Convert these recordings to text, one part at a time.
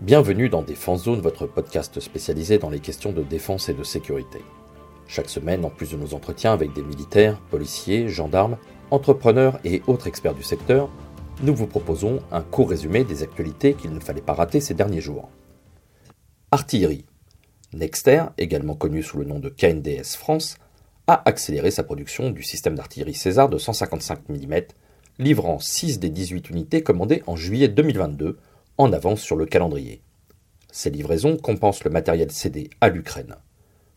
Bienvenue dans Défense Zone, votre podcast spécialisé dans les questions de défense et de sécurité. Chaque semaine, en plus de nos entretiens avec des militaires, policiers, gendarmes, entrepreneurs et autres experts du secteur, nous vous proposons un court résumé des actualités qu'il ne fallait pas rater ces derniers jours. Artillerie. Nexter, également connu sous le nom de KNDS France, a accéléré sa production du système d'artillerie César de 155 mm, livrant 6 des 18 unités commandées en juillet 2022, en avance sur le calendrier. Ces livraisons compensent le matériel cédé à l'Ukraine.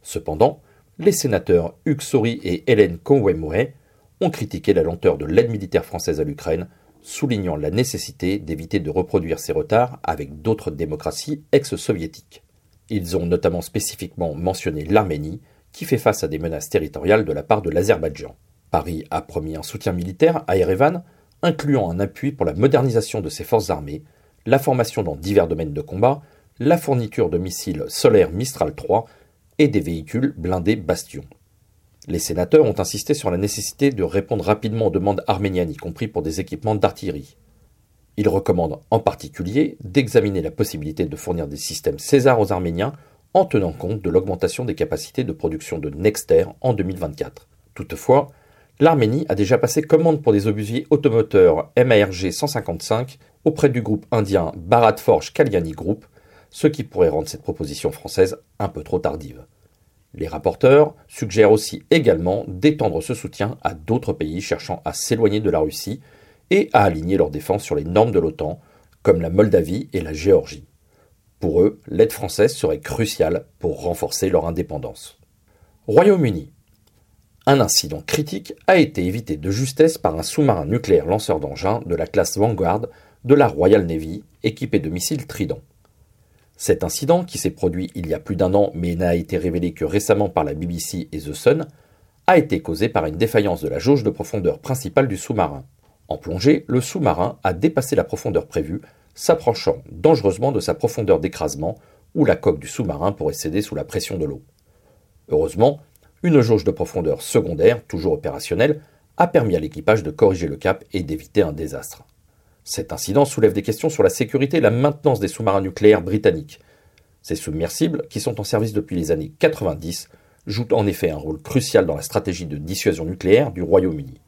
Cependant, les sénateurs Hugues Sori et Hélène Conway-Mouret ont critiqué la lenteur de l'aide militaire française à l'Ukraine, soulignant la nécessité d'éviter de reproduire ces retards avec d'autres démocraties ex-soviétiques. Ils ont notamment spécifiquement mentionné l'Arménie, qui fait face à des menaces territoriales de la part de l'Azerbaïdjan. Paris a promis un soutien militaire à Erevan, incluant un appui pour la modernisation de ses forces armées, la formation dans divers domaines de combat, la fourniture de missiles solaires Mistral 3 et des véhicules blindés Bastion. Les sénateurs ont insisté sur la nécessité de répondre rapidement aux demandes arméniennes, y compris pour des équipements d'artillerie. Ils recommandent en particulier d'examiner la possibilité de fournir des systèmes César aux Arméniens en tenant compte de l'augmentation des capacités de production de Nexter en 2024. Toutefois, l'Arménie a déjà passé commande pour des obusiers automoteurs MARG 155 auprès du groupe indien Bharat Forge Kalyani Group, ce qui pourrait rendre cette proposition française un peu trop tardive. Les rapporteurs suggèrent aussi également d'étendre ce soutien à d'autres pays cherchant à s'éloigner de la Russie et à aligner leur défense sur les normes de l'OTAN, comme la Moldavie et la Géorgie. Pour eux, l'aide française serait cruciale pour renforcer leur indépendance. Royaume-Uni. Un incident critique a été évité de justesse par un sous-marin nucléaire lanceur d'engins de la classe Vanguard de la Royal Navy équipé de missiles Trident. Cet incident, qui s'est produit il y a plus d'un an mais n'a été révélé que récemment par la BBC et The Sun, a été causé par une défaillance de la jauge de profondeur principale du sous-marin. En plongée, le sous-marin a dépassé la profondeur prévue s'approchant dangereusement de sa profondeur d'écrasement, où la coque du sous-marin pourrait céder sous la pression de l'eau. Heureusement, une jauge de profondeur secondaire, toujours opérationnelle, a permis à l'équipage de corriger le cap et d'éviter un désastre. Cet incident soulève des questions sur la sécurité et la maintenance des sous-marins nucléaires britanniques. Ces submersibles, qui sont en service depuis les années 90, jouent en effet un rôle crucial dans la stratégie de dissuasion nucléaire du Royaume-Uni.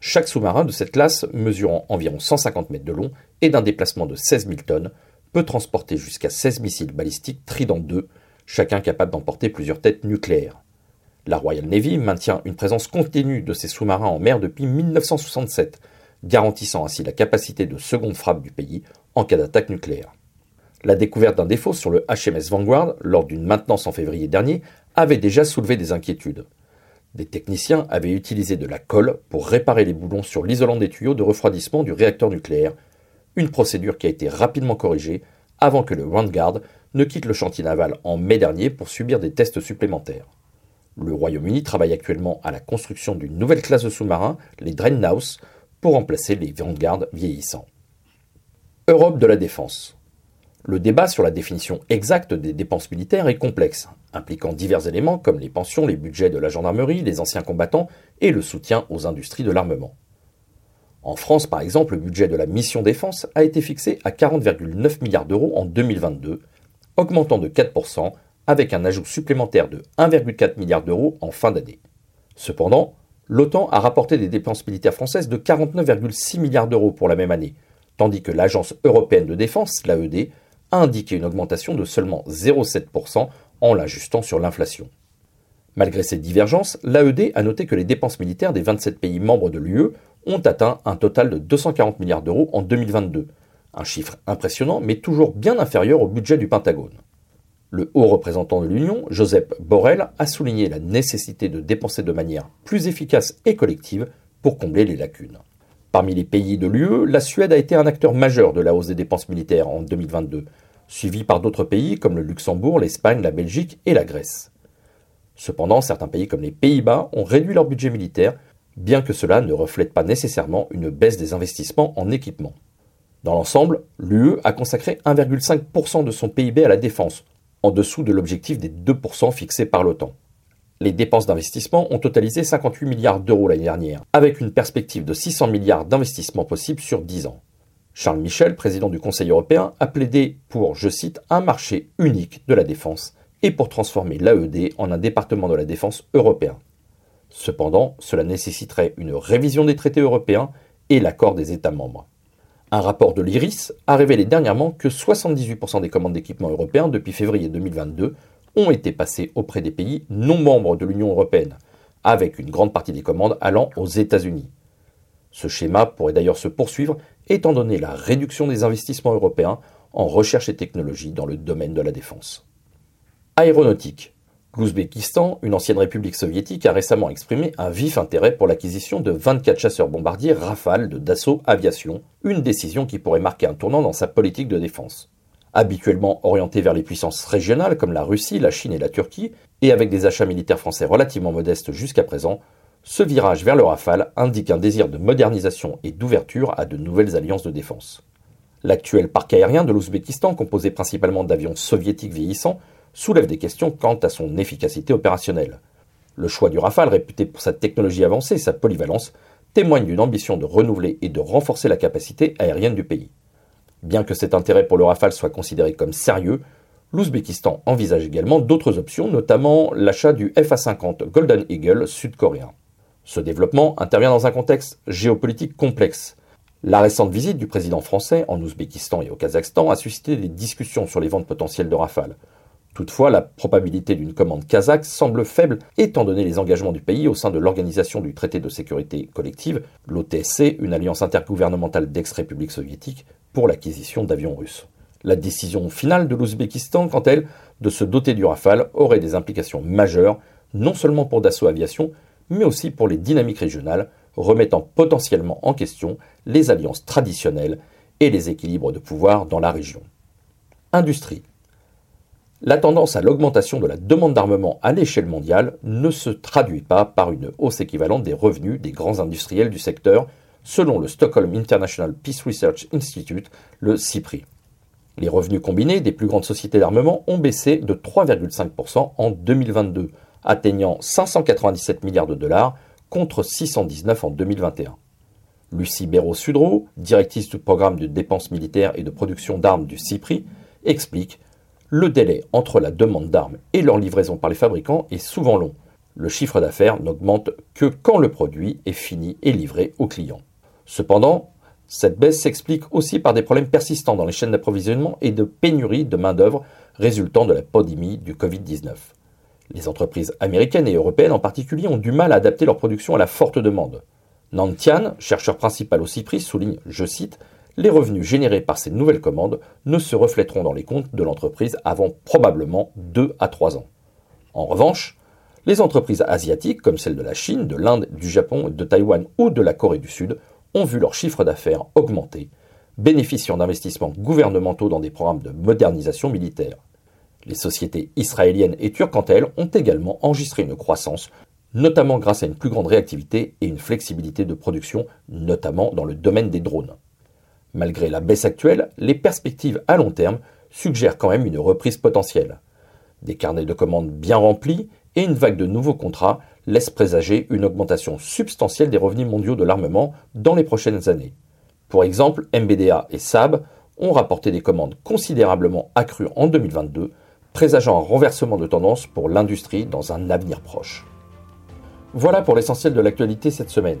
Chaque sous-marin de cette classe, mesurant environ 150 mètres de long et d'un déplacement de 16 000 tonnes, peut transporter jusqu'à 16 missiles balistiques Trident II, chacun capable d'emporter plusieurs têtes nucléaires. La Royal Navy maintient une présence continue de ces sous-marins en mer depuis 1967, garantissant ainsi la capacité de seconde frappe du pays en cas d'attaque nucléaire. La découverte d'un défaut sur le HMS Vanguard lors d'une maintenance en février dernier avait déjà soulevé des inquiétudes. Des techniciens avaient utilisé de la colle pour réparer les boulons sur l'isolant des tuyaux de refroidissement du réacteur nucléaire, une procédure qui a été rapidement corrigée avant que le Vanguard ne quitte le chantier naval en mai dernier pour subir des tests supplémentaires. Le Royaume-Uni travaille actuellement à la construction d'une nouvelle classe de sous-marins, les Dreadnoughts, pour remplacer les Vanguard vieillissants. Europe de la défense. Le débat sur la définition exacte des dépenses militaires est complexe, impliquant divers éléments comme les pensions, les budgets de la gendarmerie, les anciens combattants et le soutien aux industries de l'armement. En France, par exemple, le budget de la mission défense a été fixé à 40,9 milliards d'euros en 2022, augmentant de 4% avec un ajout supplémentaire de 1,4 milliard d'euros en fin d'année. Cependant, l'OTAN a rapporté des dépenses militaires françaises de 49,6 milliards d'euros pour la même année, tandis que l'Agence européenne de défense, l'AED, a indiqué une augmentation de seulement 0,7% en l'ajustant sur l'inflation. Malgré ces divergences, l'AED a noté que les dépenses militaires des 27 pays membres de l'UE ont atteint un total de 240 milliards d'euros en 2022, un chiffre impressionnant mais toujours bien inférieur au budget du Pentagone. Le haut représentant de l'Union, Joseph Borrell, a souligné la nécessité de dépenser de manière plus efficace et collective pour combler les lacunes. Parmi les pays de l'UE, la Suède a été un acteur majeur de la hausse des dépenses militaires en 2022, suivi par d'autres pays comme le Luxembourg, l'Espagne, la Belgique et la Grèce. Cependant, certains pays comme les Pays-Bas ont réduit leur budget militaire, bien que cela ne reflète pas nécessairement une baisse des investissements en équipement. Dans l'ensemble, l'UE a consacré 1,5% de son PIB à la défense, en dessous de l'objectif des 2% fixé par l'OTAN. Les dépenses d'investissement ont totalisé 58 milliards d'euros l'année dernière, avec une perspective de 600 milliards d'investissements possibles sur 10 ans. Charles Michel, président du Conseil européen, a plaidé pour, je cite, un marché unique de la défense et pour transformer l'AED en un département de la défense européen. Cependant, cela nécessiterait une révision des traités européens et l'accord des États membres. Un rapport de l'IRIS a révélé dernièrement que 78% des commandes d'équipements européens depuis février 2022 ont été passées auprès des pays non membres de l'Union européenne, avec une grande partie des commandes allant aux États-Unis. Ce schéma pourrait d'ailleurs se poursuivre étant donné la réduction des investissements européens en recherche et technologie dans le domaine de la défense. Aéronautique. L'Ouzbékistan, une ancienne république soviétique, a récemment exprimé un vif intérêt pour l'acquisition de 24 chasseurs bombardiers Rafale de Dassault Aviation, une décision qui pourrait marquer un tournant dans sa politique de défense. Habituellement orienté vers les puissances régionales comme la Russie, la Chine et la Turquie, et avec des achats militaires français relativement modestes jusqu'à présent, ce virage vers le Rafale indique un désir de modernisation et d'ouverture à de nouvelles alliances de défense. L'actuel parc aérien de l'Ouzbékistan, composé principalement d'avions soviétiques vieillissants, soulève des questions quant à son efficacité opérationnelle. Le choix du Rafale, réputé pour sa technologie avancée et sa polyvalence, témoigne d'une ambition de renouveler et de renforcer la capacité aérienne du pays. Bien que cet intérêt pour le Rafale soit considéré comme sérieux, l'Ouzbékistan envisage également d'autres options, notamment l'achat du FA-50 Golden Eagle sud-coréen. Ce développement intervient dans un contexte géopolitique complexe. La récente visite du président français en Ouzbékistan et au Kazakhstan a suscité des discussions sur les ventes potentielles de Rafale. Toutefois, la probabilité d'une commande kazakh semble faible étant donné les engagements du pays au sein de l'Organisation du traité de sécurité collective, l'OTSC, une alliance intergouvernementale d'ex-républiques soviétiques, pour l'acquisition d'avions russes. La décision finale de l'Ouzbékistan, quant à elle, de se doter du Rafale aurait des implications majeures, non seulement pour Dassault Aviation, mais aussi pour les dynamiques régionales, remettant potentiellement en question les alliances traditionnelles et les équilibres de pouvoir dans la région. Industrie. La tendance à l'augmentation de la demande d'armement à l'échelle mondiale ne se traduit pas par une hausse équivalente des revenus des grands industriels du secteur, selon le Stockholm International Peace Research Institute, le CIPRI. Les revenus combinés des plus grandes sociétés d'armement ont baissé de 3,5% en 2022, atteignant 597 milliards de dollars contre 619 en 2021. Lucie Béraud-Sudreau, directrice du programme de dépenses militaires et de production d'armes du CIPRI, explique le délai entre la demande d'armes et leur livraison par les fabricants est souvent long. Le chiffre d'affaires n'augmente que quand le produit est fini et livré au client. Cependant, cette baisse s'explique aussi par des problèmes persistants dans les chaînes d'approvisionnement et de pénurie de main-d'œuvre résultant de la pandémie du Covid-19. Les entreprises américaines et européennes en particulier ont du mal à adapter leur production à la forte demande. Nantian, chercheur principal au CIPRI, souligne, je cite, les revenus générés par ces nouvelles commandes ne se reflèteront dans les comptes de l'entreprise avant probablement 2 à 3 ans. En revanche, les entreprises asiatiques comme celles de la Chine, de l'Inde, du Japon, de Taïwan ou de la Corée du Sud ont vu leur chiffre d'affaires augmenter, bénéficiant d'investissements gouvernementaux dans des programmes de modernisation militaire. Les sociétés israéliennes et turques, quant à elles, ont également enregistré une croissance, notamment grâce à une plus grande réactivité et une flexibilité de production, notamment dans le domaine des drones. Malgré la baisse actuelle, les perspectives à long terme suggèrent quand même une reprise potentielle. Des carnets de commandes bien remplis et une vague de nouveaux contrats laissent présager une augmentation substantielle des revenus mondiaux de l'armement dans les prochaines années. Pour exemple, MBDA et Saab ont rapporté des commandes considérablement accrues en 2022, présageant un renversement de tendance pour l'industrie dans un avenir proche. Voilà pour l'essentiel de l'actualité cette semaine.